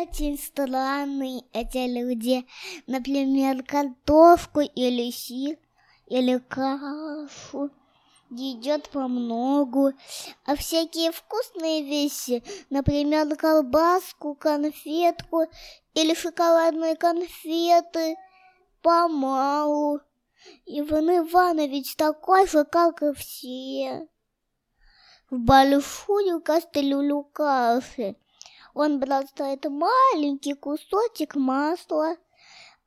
очень странные эти люди. Например, картошку или сир, или кашу едят по многу, а всякие вкусные вещи, например, колбаску, конфетку или шоколадные конфеты, помалу. Иван Иванович такой же, как и все. В большую кастрюлю каши он бросает маленький кусочек масла,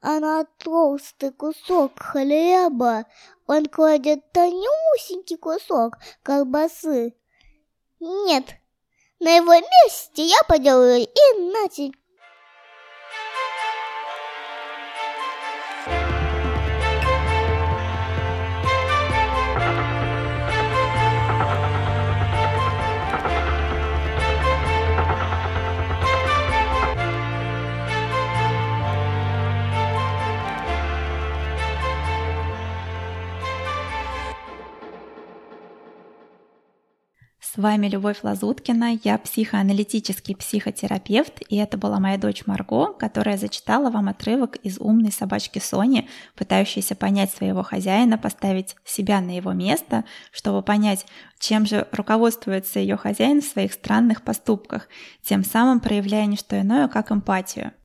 а на толстый кусок хлеба он кладет тонюсенький кусок колбасы. Нет, на его месте я поделаю иначе. Вами Любовь Лазуткина, я психоаналитический психотерапевт, и это была моя дочь Марго, которая зачитала вам отрывок из «Умной собачки Сони», пытающейся понять своего хозяина, поставить себя на его место, чтобы понять, чем же руководствуется ее хозяин в своих странных поступках, тем самым проявляя не что иное, как эмпатию –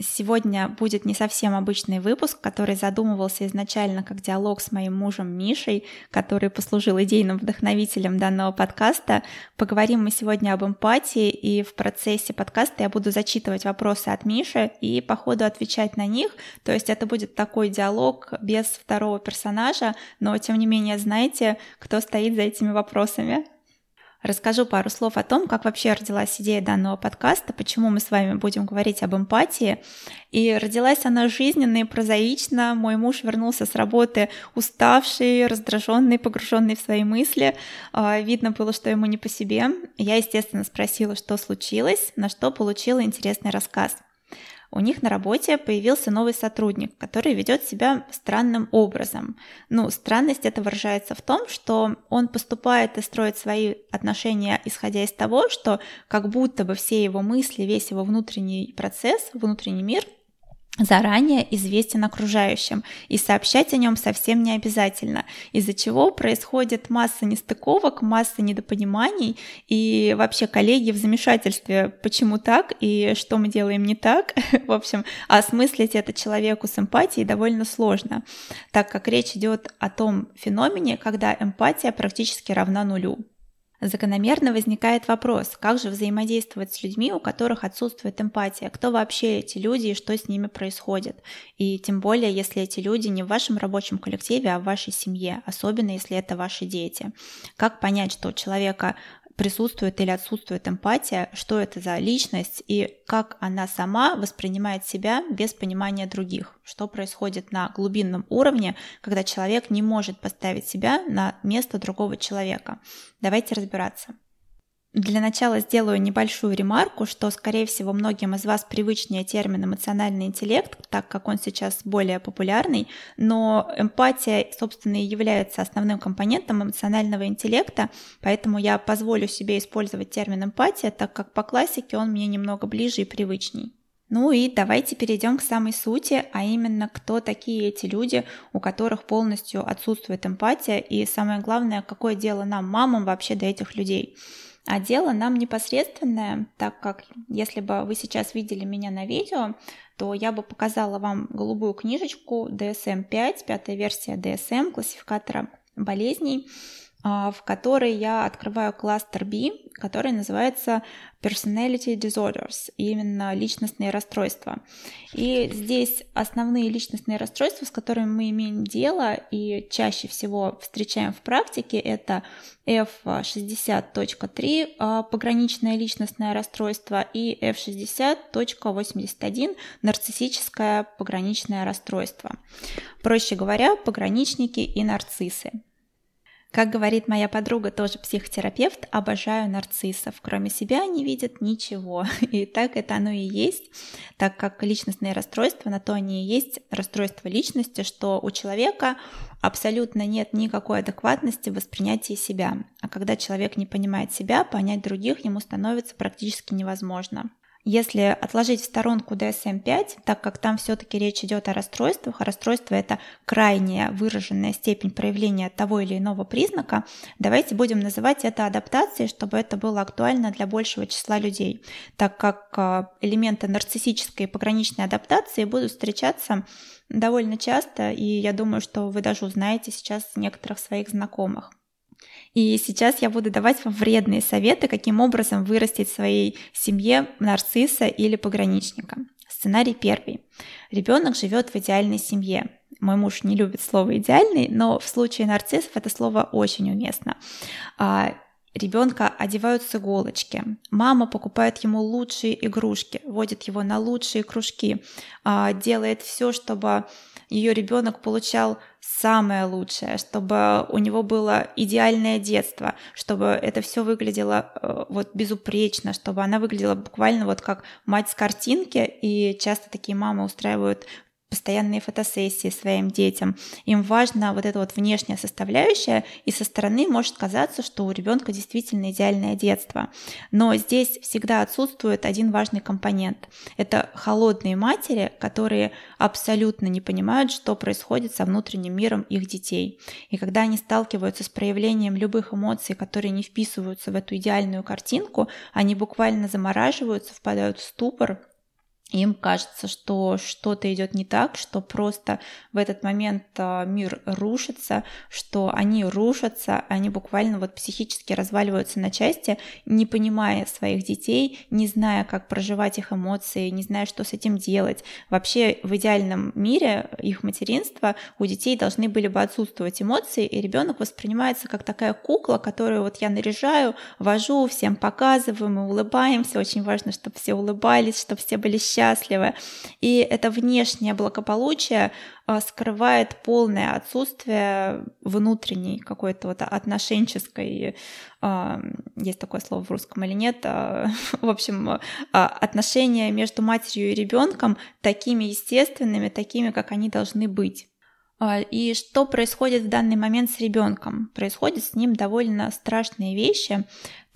Сегодня будет не совсем обычный выпуск, который задумывался изначально как диалог с моим мужем Мишей, который послужил идейным вдохновителем данного подкаста. Поговорим мы сегодня об эмпатии, и в процессе подкаста я буду зачитывать вопросы от Миши и по ходу отвечать на них. То есть это будет такой диалог без второго персонажа, но тем не менее знаете, кто стоит за этими вопросами. Расскажу пару слов о том, как вообще родилась идея данного подкаста, почему мы с вами будем говорить об эмпатии. И родилась она жизненно и прозаично. Мой муж вернулся с работы уставший, раздраженный, погруженный в свои мысли. А, видно было, что ему не по себе. Я, естественно, спросила, что случилось, на что получила интересный рассказ у них на работе появился новый сотрудник, который ведет себя странным образом. Ну, странность это выражается в том, что он поступает и строит свои отношения, исходя из того, что как будто бы все его мысли, весь его внутренний процесс, внутренний мир – заранее известен окружающим, и сообщать о нем совсем не обязательно, из-за чего происходит масса нестыковок, масса недопониманий, и вообще коллеги в замешательстве, почему так и что мы делаем не так. В общем, осмыслить это человеку с эмпатией довольно сложно, так как речь идет о том феномене, когда эмпатия практически равна нулю. Закономерно возникает вопрос, как же взаимодействовать с людьми, у которых отсутствует эмпатия, кто вообще эти люди и что с ними происходит. И тем более, если эти люди не в вашем рабочем коллективе, а в вашей семье, особенно если это ваши дети. Как понять, что у человека присутствует или отсутствует эмпатия, что это за личность и как она сама воспринимает себя без понимания других, что происходит на глубинном уровне, когда человек не может поставить себя на место другого человека. Давайте разбираться. Для начала сделаю небольшую ремарку, что, скорее всего, многим из вас привычнее термин эмоциональный интеллект, так как он сейчас более популярный, но эмпатия, собственно, и является основным компонентом эмоционального интеллекта, поэтому я позволю себе использовать термин эмпатия, так как по классике он мне немного ближе и привычней. Ну и давайте перейдем к самой сути, а именно, кто такие эти люди, у которых полностью отсутствует эмпатия, и самое главное, какое дело нам, мамам, вообще до этих людей. А дело нам непосредственное, так как если бы вы сейчас видели меня на видео, то я бы показала вам голубую книжечку DSM-5, пятая версия DSM, классификатора болезней, в которой я открываю кластер B, который называется Personality Disorders, именно личностные расстройства. И здесь основные личностные расстройства, с которыми мы имеем дело и чаще всего встречаем в практике, это F60.3 а, пограничное личностное расстройство и F60.81 нарциссическое пограничное расстройство. Проще говоря, пограничники и нарциссы. Как говорит моя подруга, тоже психотерапевт, обожаю нарциссов. Кроме себя не видят ничего. И так это оно и есть, так как личностные расстройства, на то они и есть расстройство личности, что у человека абсолютно нет никакой адекватности в воспринятии себя. А когда человек не понимает себя, понять других ему становится практически невозможно. Если отложить в сторонку DSM-5, так как там все-таки речь идет о расстройствах, а расстройство это крайняя выраженная степень проявления того или иного признака, давайте будем называть это адаптацией, чтобы это было актуально для большего числа людей, так как а, элементы нарциссической и пограничной адаптации будут встречаться довольно часто, и я думаю, что вы даже узнаете сейчас некоторых своих знакомых. И сейчас я буду давать вам вредные советы, каким образом вырастить в своей семье нарцисса или пограничника. Сценарий первый. Ребенок живет в идеальной семье. Мой муж не любит слово идеальный, но в случае нарциссов это слово очень уместно. А, ребенка одевают с иголочки, мама покупает ему лучшие игрушки, водит его на лучшие кружки, а, делает все, чтобы ее ребенок получал самое лучшее, чтобы у него было идеальное детство, чтобы это все выглядело э, вот безупречно, чтобы она выглядела буквально вот как мать с картинки, и часто такие мамы устраивают постоянные фотосессии своим детям. Им важна вот эта вот внешняя составляющая, и со стороны может казаться, что у ребенка действительно идеальное детство. Но здесь всегда отсутствует один важный компонент. Это холодные матери, которые абсолютно не понимают, что происходит со внутренним миром их детей. И когда они сталкиваются с проявлением любых эмоций, которые не вписываются в эту идеальную картинку, они буквально замораживаются, впадают в ступор, им кажется, что что-то идет не так, что просто в этот момент а, мир рушится, что они рушатся, они буквально вот психически разваливаются на части, не понимая своих детей, не зная, как проживать их эмоции, не зная, что с этим делать. Вообще в идеальном мире их материнства у детей должны были бы отсутствовать эмоции, и ребенок воспринимается как такая кукла, которую вот я наряжаю, вожу, всем показываю, мы улыбаемся, очень важно, чтобы все улыбались, чтобы все были счастливы, счастливы. И это внешнее благополучие а, скрывает полное отсутствие внутренней какой-то вот отношенческой, а, есть такое слово в русском или нет, а, в общем, отношения между матерью и ребенком такими естественными, такими, как они должны быть. И что происходит в данный момент с ребенком? Происходят с ним довольно страшные вещи,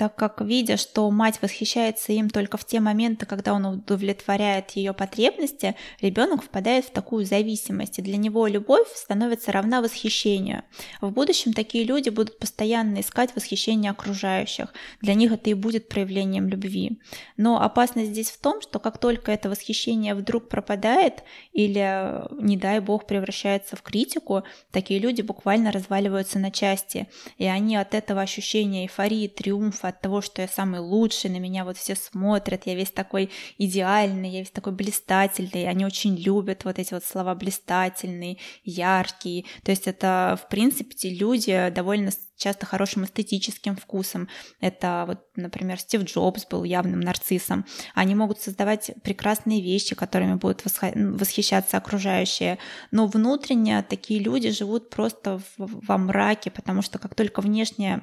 так как, видя, что мать восхищается им только в те моменты, когда он удовлетворяет ее потребности, ребенок впадает в такую зависимость, и для него любовь становится равна восхищению. В будущем такие люди будут постоянно искать восхищение окружающих, для них это и будет проявлением любви. Но опасность здесь в том, что как только это восхищение вдруг пропадает или, не дай бог, превращается в критику, такие люди буквально разваливаются на части, и они от этого ощущения эйфории, триумфа, от того, что я самый лучший, на меня вот все смотрят, я весь такой идеальный, я весь такой блистательный, они очень любят вот эти вот слова блистательный, яркий, то есть это, в принципе, те люди довольно часто хорошим эстетическим вкусом. Это вот, например, Стив Джобс был явным нарциссом. Они могут создавать прекрасные вещи, которыми будут восхищаться окружающие. Но внутренне такие люди живут просто во мраке, потому что как только внешне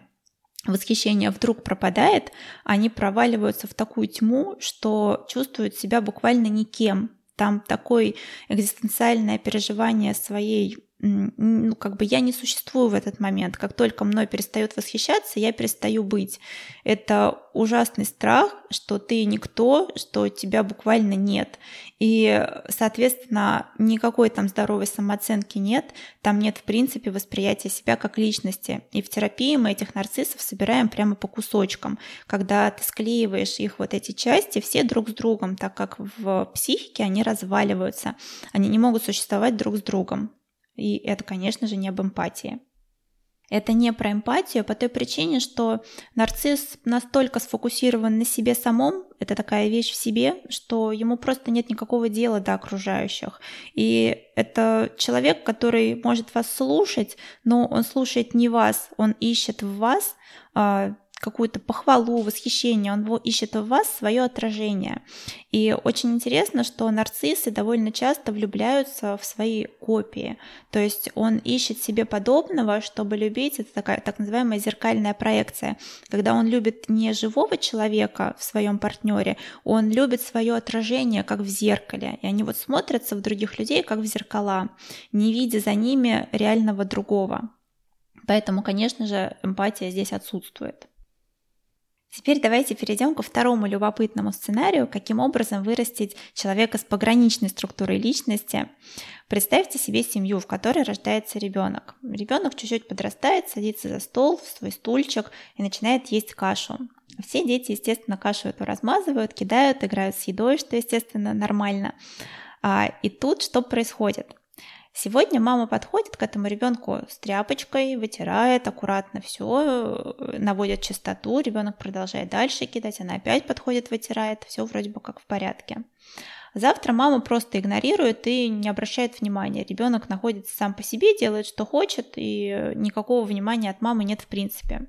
восхищение вдруг пропадает, они проваливаются в такую тьму, что чувствуют себя буквально никем. Там такое экзистенциальное переживание своей ну, как бы я не существую в этот момент. Как только мной перестает восхищаться, я перестаю быть. Это ужасный страх, что ты никто, что тебя буквально нет. И, соответственно, никакой там здоровой самооценки нет, там нет, в принципе, восприятия себя как личности. И в терапии мы этих нарциссов собираем прямо по кусочкам, когда ты склеиваешь их вот эти части все друг с другом, так как в психике они разваливаются, они не могут существовать друг с другом. И это, конечно же, не об эмпатии. Это не про эмпатию по той причине, что нарцисс настолько сфокусирован на себе самом, это такая вещь в себе, что ему просто нет никакого дела до окружающих. И это человек, который может вас слушать, но он слушает не вас, он ищет в вас а, какую-то похвалу, восхищение, он ищет в вас свое отражение. И очень интересно, что нарциссы довольно часто влюбляются в свои копии. То есть он ищет себе подобного, чтобы любить. Это такая так называемая зеркальная проекция. Когда он любит не живого человека в своем партнере, он любит свое отражение, как в зеркале. И они вот смотрятся в других людей, как в зеркала, не видя за ними реального другого. Поэтому, конечно же, эмпатия здесь отсутствует. Теперь давайте перейдем ко второму любопытному сценарию, каким образом вырастить человека с пограничной структурой личности. Представьте себе семью, в которой рождается ребенок. Ребенок чуть-чуть подрастает, садится за стол, в свой стульчик и начинает есть кашу. Все дети, естественно, кашу эту размазывают, кидают, играют с едой, что, естественно, нормально. А, и тут что происходит? Сегодня мама подходит к этому ребенку с тряпочкой, вытирает аккуратно все, наводит чистоту, ребенок продолжает дальше кидать, она опять подходит, вытирает, все вроде бы как в порядке. Завтра мама просто игнорирует и не обращает внимания. Ребенок находится сам по себе, делает, что хочет, и никакого внимания от мамы нет в принципе.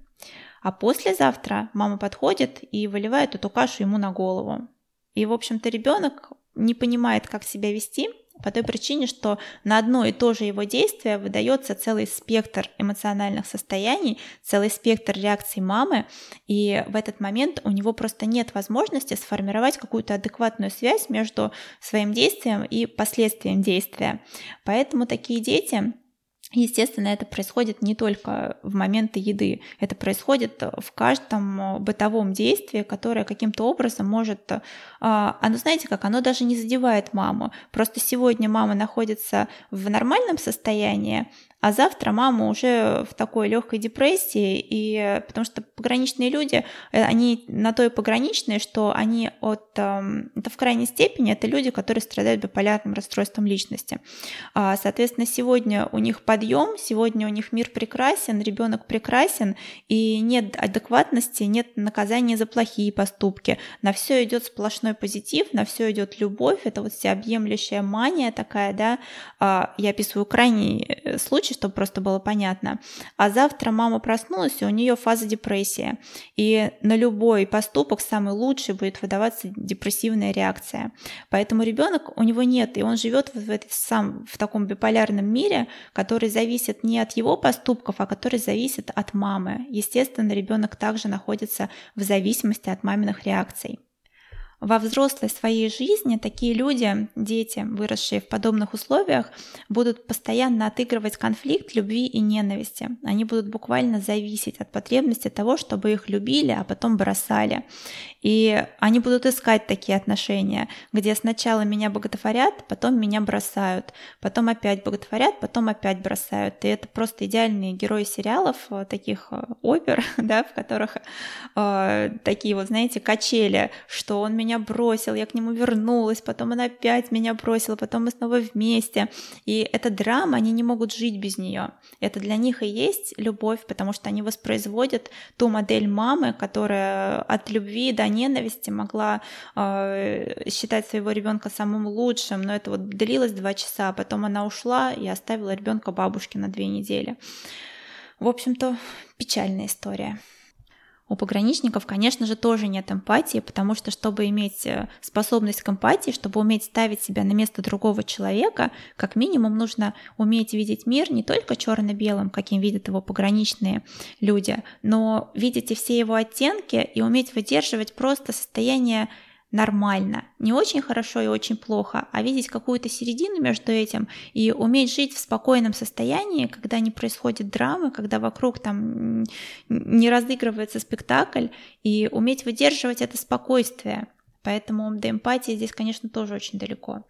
А послезавтра мама подходит и выливает эту кашу ему на голову. И, в общем-то, ребенок не понимает, как себя вести, по той причине, что на одно и то же его действие выдается целый спектр эмоциональных состояний, целый спектр реакций мамы, и в этот момент у него просто нет возможности сформировать какую-то адекватную связь между своим действием и последствием действия. Поэтому такие дети Естественно, это происходит не только в моменты еды, это происходит в каждом бытовом действии, которое каким-то образом может... А, оно, знаете как, оно даже не задевает маму. Просто сегодня мама находится в нормальном состоянии, а завтра мама уже в такой легкой депрессии, и потому что пограничные люди, э, они на то и пограничные, что они от, эм, это в крайней степени, это люди, которые страдают биполярным расстройством личности. А, соответственно, сегодня у них подъем, сегодня у них мир прекрасен, ребенок прекрасен, и нет адекватности, нет наказания за плохие поступки. На все идет сплошной позитив, на все идет любовь, это вот всеобъемлющая мания такая, да. А, я описываю крайний э, случай, случай, чтобы просто было понятно. А завтра мама проснулась, и у нее фаза депрессии. И на любой поступок самый лучший будет выдаваться депрессивная реакция. Поэтому ребенок у него нет, и он живет в, в, сам, в таком биполярном мире, который зависит не от его поступков, а который зависит от мамы. Естественно, ребенок также находится в зависимости от маминых реакций. Во взрослой своей жизни такие люди, дети, выросшие в подобных условиях, будут постоянно отыгрывать конфликт любви и ненависти. Они будут буквально зависеть от потребности того, чтобы их любили, а потом бросали. И они будут искать такие отношения, где сначала меня боготворят, потом меня бросают, потом опять боготворят, потом опять бросают. И это просто идеальные герои сериалов, э, таких э, опер, да, в которых э, такие вот, знаете, качели, что он меня меня бросил, я к нему вернулась, потом он опять меня бросил, потом мы снова вместе. И эта драма, они не могут жить без нее. Это для них и есть любовь, потому что они воспроизводят ту модель мамы, которая от любви до ненависти могла э, считать своего ребенка самым лучшим, но это вот длилось два часа, а потом она ушла и оставила ребенка бабушке на две недели. В общем-то, печальная история. У пограничников, конечно же, тоже нет эмпатии, потому что, чтобы иметь э, способность к эмпатии, чтобы уметь ставить себя на место другого человека, как минимум нужно уметь видеть мир не только черно-белым, каким видят его пограничные люди, но видеть и все его оттенки и уметь выдерживать просто состояние нормально. Не очень хорошо и очень плохо, а видеть какую-то середину между этим и уметь жить в спокойном состоянии, когда не происходит драмы, когда вокруг там не разыгрывается спектакль, и уметь выдерживать это спокойствие. Поэтому до эмпатии здесь, конечно, тоже очень далеко.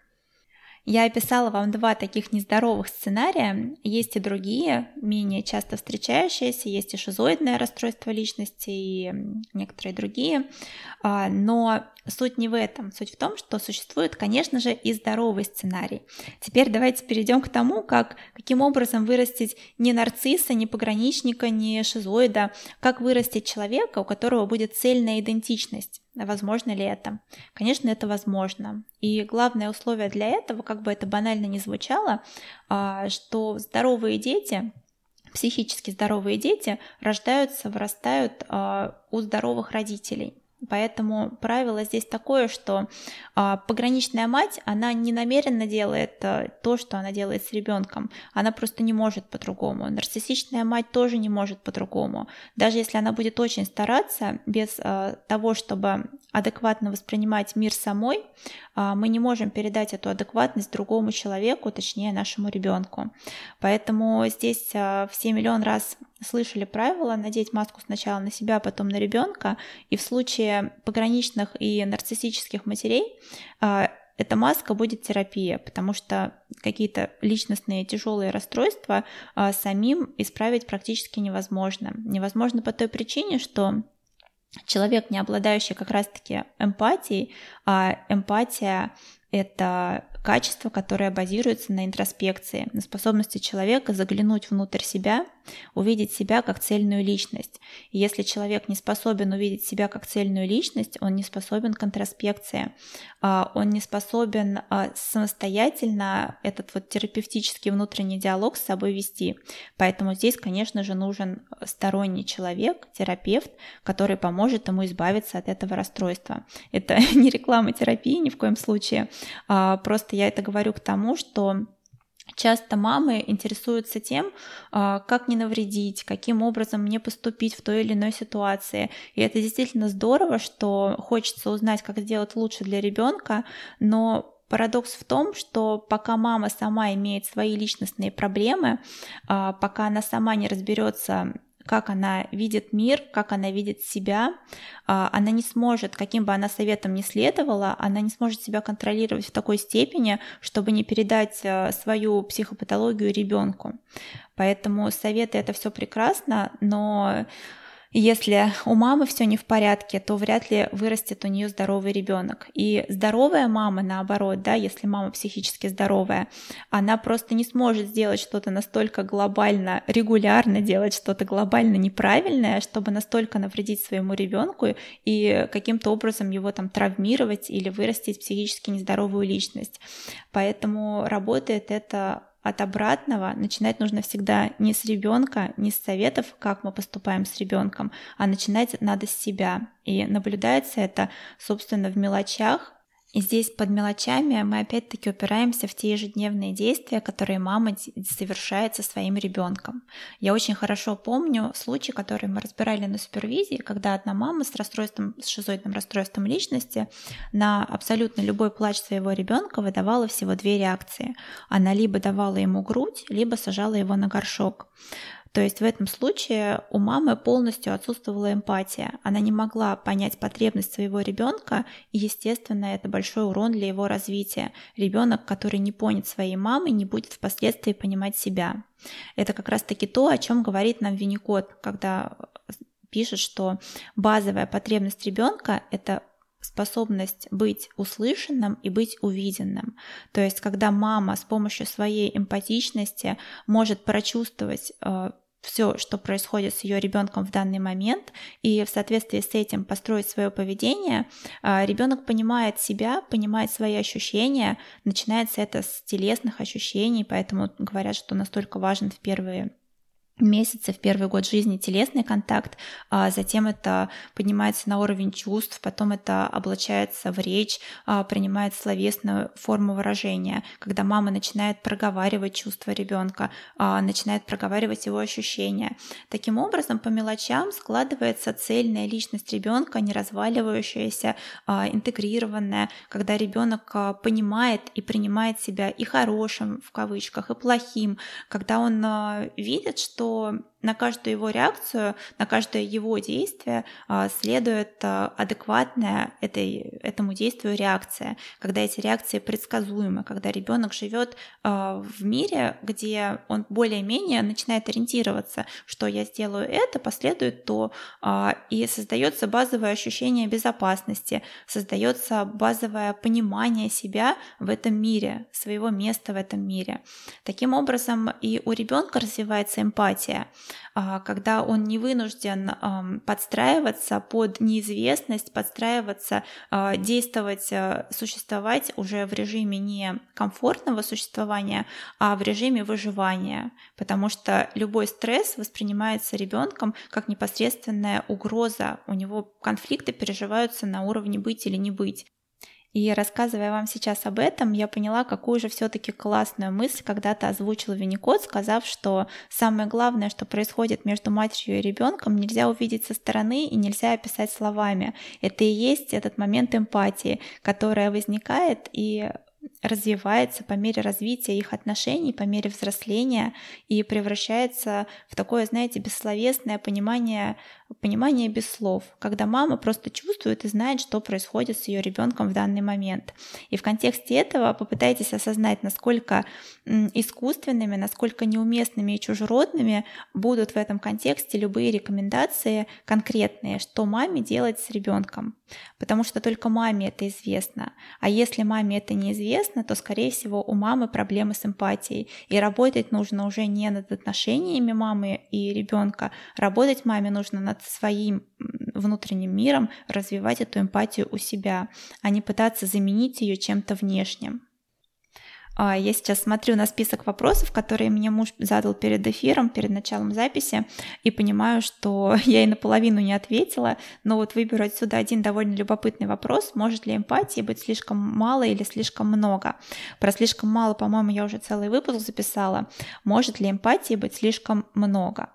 Я описала вам два таких нездоровых сценария. Есть и другие, менее часто встречающиеся. Есть и шизоидное расстройство личности, и некоторые другие. А, но суть не в этом. Суть в том, что существует, конечно же, и здоровый сценарий. Теперь давайте перейдем к тому, как, каким образом вырастить не нарцисса, не пограничника, не шизоида, как вырастить человека, у которого будет цельная идентичность. Возможно ли это? Конечно, это возможно. И главное условие для этого, как бы это банально не звучало, а, что здоровые дети, психически здоровые дети рождаются, вырастают а, у здоровых родителей. Поэтому правило здесь такое, что а, пограничная мать, она не намеренно делает а, то, что она делает с ребенком. Она просто не может по-другому. Нарциссичная мать тоже не может по-другому. Даже если она будет очень стараться, без а, того, чтобы адекватно воспринимать мир самой, а, мы не можем передать эту адекватность другому человеку, точнее нашему ребенку. Поэтому здесь а, все миллион раз слышали правило надеть маску сначала на себя, а потом на ребенка. И в случае пограничных и нарциссических матерей эта маска будет терапия, потому что какие-то личностные тяжелые расстройства самим исправить практически невозможно. Невозможно по той причине, что человек, не обладающий как раз-таки эмпатией, а эмпатия — это качество, которое базируется на интроспекции, на способности человека заглянуть внутрь себя — увидеть себя как цельную личность. И если человек не способен увидеть себя как цельную личность, он не способен к интроспекции, а, он не способен а, самостоятельно этот вот терапевтический внутренний диалог с собой вести. Поэтому здесь, конечно же, нужен сторонний человек, терапевт, который поможет ему избавиться от этого расстройства. Это не реклама терапии ни в коем случае, а, просто я это говорю к тому, что Часто мамы интересуются тем, а, как не навредить, каким образом мне поступить в той или иной ситуации. И это действительно здорово, что хочется узнать, как сделать лучше для ребенка, но Парадокс в том, что пока мама сама имеет свои личностные проблемы, а, пока она сама не разберется как она видит мир, как она видит себя, а, она не сможет, каким бы она советом ни следовала, она не сможет себя контролировать в такой степени, чтобы не передать а, свою психопатологию ребенку. Поэтому советы это все прекрасно, но если у мамы все не в порядке, то вряд ли вырастет у нее здоровый ребенок. И здоровая мама, наоборот, да, если мама психически здоровая, она просто не сможет сделать что-то настолько глобально, регулярно делать что-то глобально неправильное, чтобы настолько навредить своему ребенку и каким-то образом его там травмировать или вырастить психически нездоровую личность. Поэтому работает это от обратного начинать нужно всегда не с ребенка, не с советов, как мы поступаем с ребенком, а начинать надо с себя. И наблюдается это, собственно, в мелочах, и здесь под мелочами мы опять-таки упираемся в те ежедневные действия, которые мама совершает со своим ребенком. Я очень хорошо помню случай, который мы разбирали на супервизии, когда одна мама с расстройством, с шизоидным расстройством личности на абсолютно любой плач своего ребенка выдавала всего две реакции. Она либо давала ему грудь, либо сажала его на горшок. То есть в этом случае у мамы полностью отсутствовала эмпатия. Она не могла понять потребность своего ребенка, и, естественно, это большой урон для его развития. Ребенок, который не понят своей мамой, не будет впоследствии понимать себя. Это как раз-таки то, о чем говорит нам Винникот, когда пишет, что базовая потребность ребенка это способность быть услышанным и быть увиденным. То есть, когда мама с помощью своей эмпатичности может прочувствовать э, все, что происходит с ее ребенком в данный момент, и в соответствии с этим построить свое поведение, э, ребенок понимает себя, понимает свои ощущения, начинается это с телесных ощущений, поэтому говорят, что настолько важен в первые месяцы в первый год жизни телесный контакт, а затем это поднимается на уровень чувств, потом это облачается в речь, а, принимает словесную форму выражения, когда мама начинает проговаривать чувства ребенка, а, начинает проговаривать его ощущения. Таким образом, по мелочам складывается цельная личность ребенка, не разваливающаяся, а, интегрированная, когда ребенок понимает и принимает себя и хорошим в кавычках, и плохим, когда он видит, что så на каждую его реакцию, на каждое его действие а, следует а, адекватная этой, этому действию реакция, когда эти реакции предсказуемы, когда ребенок живет а, в мире, где он более-менее начинает ориентироваться, что я сделаю это, последует то, и создается базовое ощущение безопасности, создается базовое понимание себя в этом мире, своего места в этом мире. Таким образом, и у ребенка развивается эмпатия. А, когда он не вынужден подстраиваться под неизвестность, подстраиваться, а, действовать, а, существовать уже в режиме не комфортного существования, а в режиме выживания, потому что любой стресс воспринимается ребенком как непосредственная угроза, у него конфликты переживаются на уровне быть или не быть. И рассказывая вам сейчас об этом, я поняла, какую же все-таки классную мысль когда-то озвучил Винникот, сказав, что самое главное, что происходит между матерью и ребенком, нельзя увидеть со стороны и нельзя описать словами. Это и есть этот момент эмпатии, которая возникает и развивается по мере развития их отношений, по мере взросления и превращается в такое, знаете, бессловесное понимание понимание без слов, когда мама просто чувствует и знает, что происходит с ее ребенком в данный момент. И в контексте этого попытайтесь осознать, насколько искусственными, насколько неуместными и чужеродными будут в этом контексте любые рекомендации конкретные, что маме делать с ребенком. Потому что только маме это известно. А если маме это неизвестно, то, скорее всего, у мамы проблемы с эмпатией. И работать нужно уже не над отношениями мамы и ребенка, работать маме нужно над своим внутренним миром развивать эту эмпатию у себя, а не пытаться заменить ее чем-то внешним. А, я сейчас смотрю на список вопросов, которые мне муж задал перед эфиром, перед началом записи, и понимаю, что я и наполовину не ответила, но вот выберу отсюда один довольно любопытный вопрос. Может ли эмпатии быть слишком мало или слишком много? Про слишком мало, по-моему, я уже целый выпуск записала. Может ли эмпатии быть слишком много?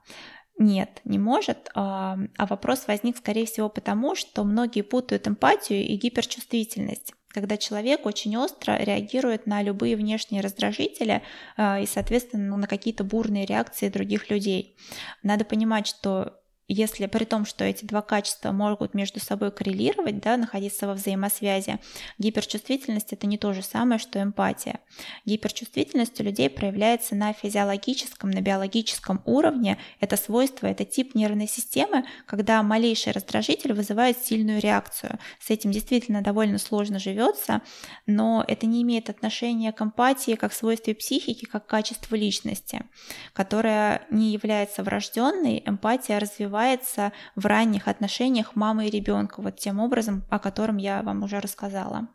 Нет, не может. А, а вопрос возник, скорее всего, потому, что многие путают эмпатию и гиперчувствительность когда человек очень остро реагирует на любые внешние раздражители а, и, соответственно, на какие-то бурные реакции других людей. Надо понимать, что если при том, что эти два качества могут между собой коррелировать, да, находиться во взаимосвязи, гиперчувствительность это не то же самое, что эмпатия. Гиперчувствительность у людей проявляется на физиологическом, на биологическом уровне. Это свойство, это тип нервной системы, когда малейший раздражитель вызывает сильную реакцию. С этим действительно довольно сложно живется, но это не имеет отношения к эмпатии как свойстве психики, как качеству личности, которая не является врожденной, эмпатия развивается развивается в ранних отношениях мамы и ребенка, вот тем образом, о котором я вам уже рассказала.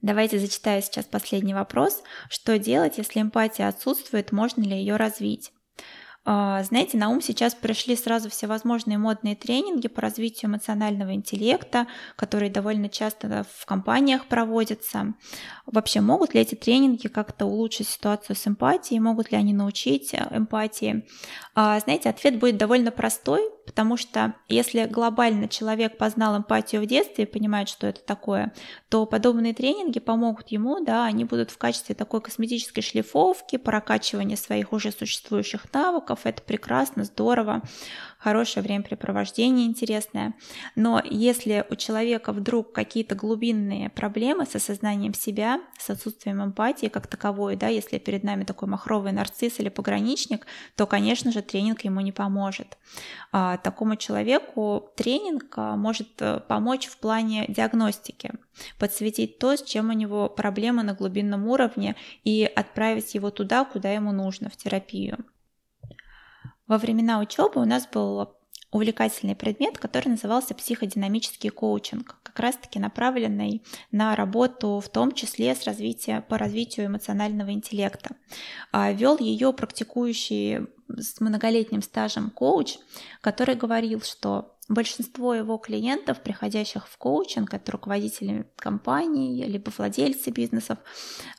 Давайте зачитаю сейчас последний вопрос. Что делать, если эмпатия отсутствует, можно ли ее развить? А, знаете, на ум сейчас пришли сразу всевозможные модные тренинги по развитию эмоционального интеллекта, которые довольно часто в компаниях проводятся. Вообще, могут ли эти тренинги как-то улучшить ситуацию с эмпатией? Могут ли они научить э, эмпатии? А, знаете, ответ будет довольно простой, потому что если глобально человек познал эмпатию в детстве и понимает, что это такое, то подобные тренинги помогут ему, да, они будут в качестве такой косметической шлифовки, прокачивания своих уже существующих навыков, это прекрасно, здорово хорошее времяпрепровождение интересное. Но если у человека вдруг какие-то глубинные проблемы с осознанием себя, с отсутствием эмпатии как таковой, да, если перед нами такой махровый нарцисс или пограничник, то, конечно же, тренинг ему не поможет. А, такому человеку тренинг а, может э, помочь в плане диагностики, подсветить то, с чем у него проблемы на глубинном уровне и отправить его туда, куда ему нужно, в терапию. Во времена учебы у нас был увлекательный предмет, который назывался психодинамический коучинг, как раз-таки направленный на работу в том числе с развития, по развитию эмоционального интеллекта. А, Вел ее практикующий с многолетним стажем коуч, который говорил, что большинство его клиентов, приходящих в коучинг, это руководители компаний, либо владельцы бизнесов,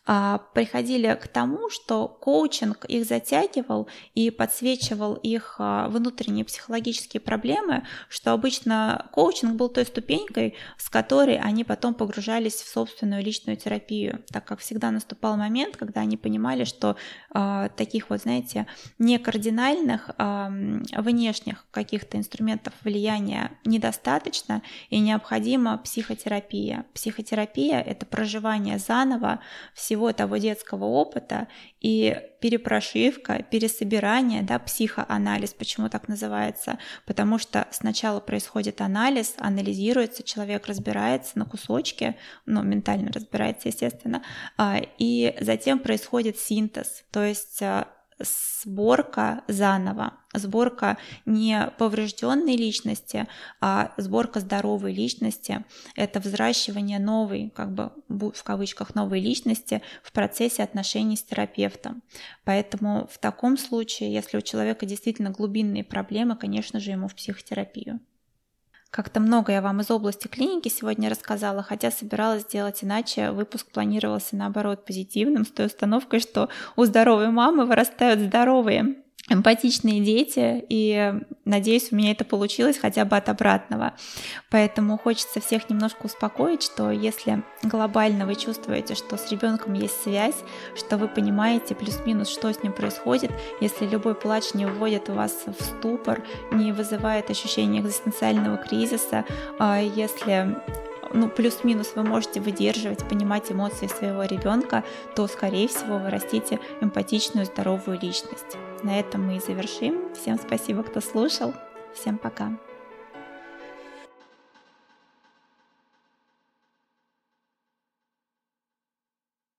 а, приходили к тому, что коучинг их затягивал и подсвечивал их а, внутренние психологические проблемы, что обычно коучинг был той ступенькой, с которой они потом погружались в собственную личную терапию, так как всегда наступал момент, когда они понимали, что э, таких вот, знаете, не кардинальных э, внешних каких-то инструментов влияния недостаточно и необходима психотерапия. Психотерапия — это проживание заново всего всего того детского опыта и перепрошивка, пересобирание, да, психоанализ, почему так называется, потому что сначала происходит анализ, анализируется, человек разбирается на кусочки, ну, ментально разбирается, естественно, а, и затем происходит синтез, то есть а, сборка заново, сборка не поврежденной личности, а сборка здоровой личности. Это взращивание новой, как бы в кавычках, новой личности в процессе отношений с терапевтом. Поэтому в таком случае, если у человека действительно глубинные проблемы, конечно же, ему в психотерапию. Как-то много я вам из области клиники сегодня рассказала, хотя собиралась сделать иначе. Выпуск планировался наоборот позитивным, с той установкой, что у здоровой мамы вырастают здоровые эмпатичные дети, и надеюсь, у меня это получилось хотя бы от обратного. Поэтому хочется всех немножко успокоить, что если глобально вы чувствуете, что с ребенком есть связь, что вы понимаете плюс-минус, что с ним происходит, если любой плач не вводит вас в ступор, не вызывает ощущения экзистенциального кризиса, а если ну, плюс-минус вы можете выдерживать, понимать эмоции своего ребенка, то, скорее всего, вы растите эмпатичную, здоровую личность. На этом мы и завершим. Всем спасибо, кто слушал. Всем пока.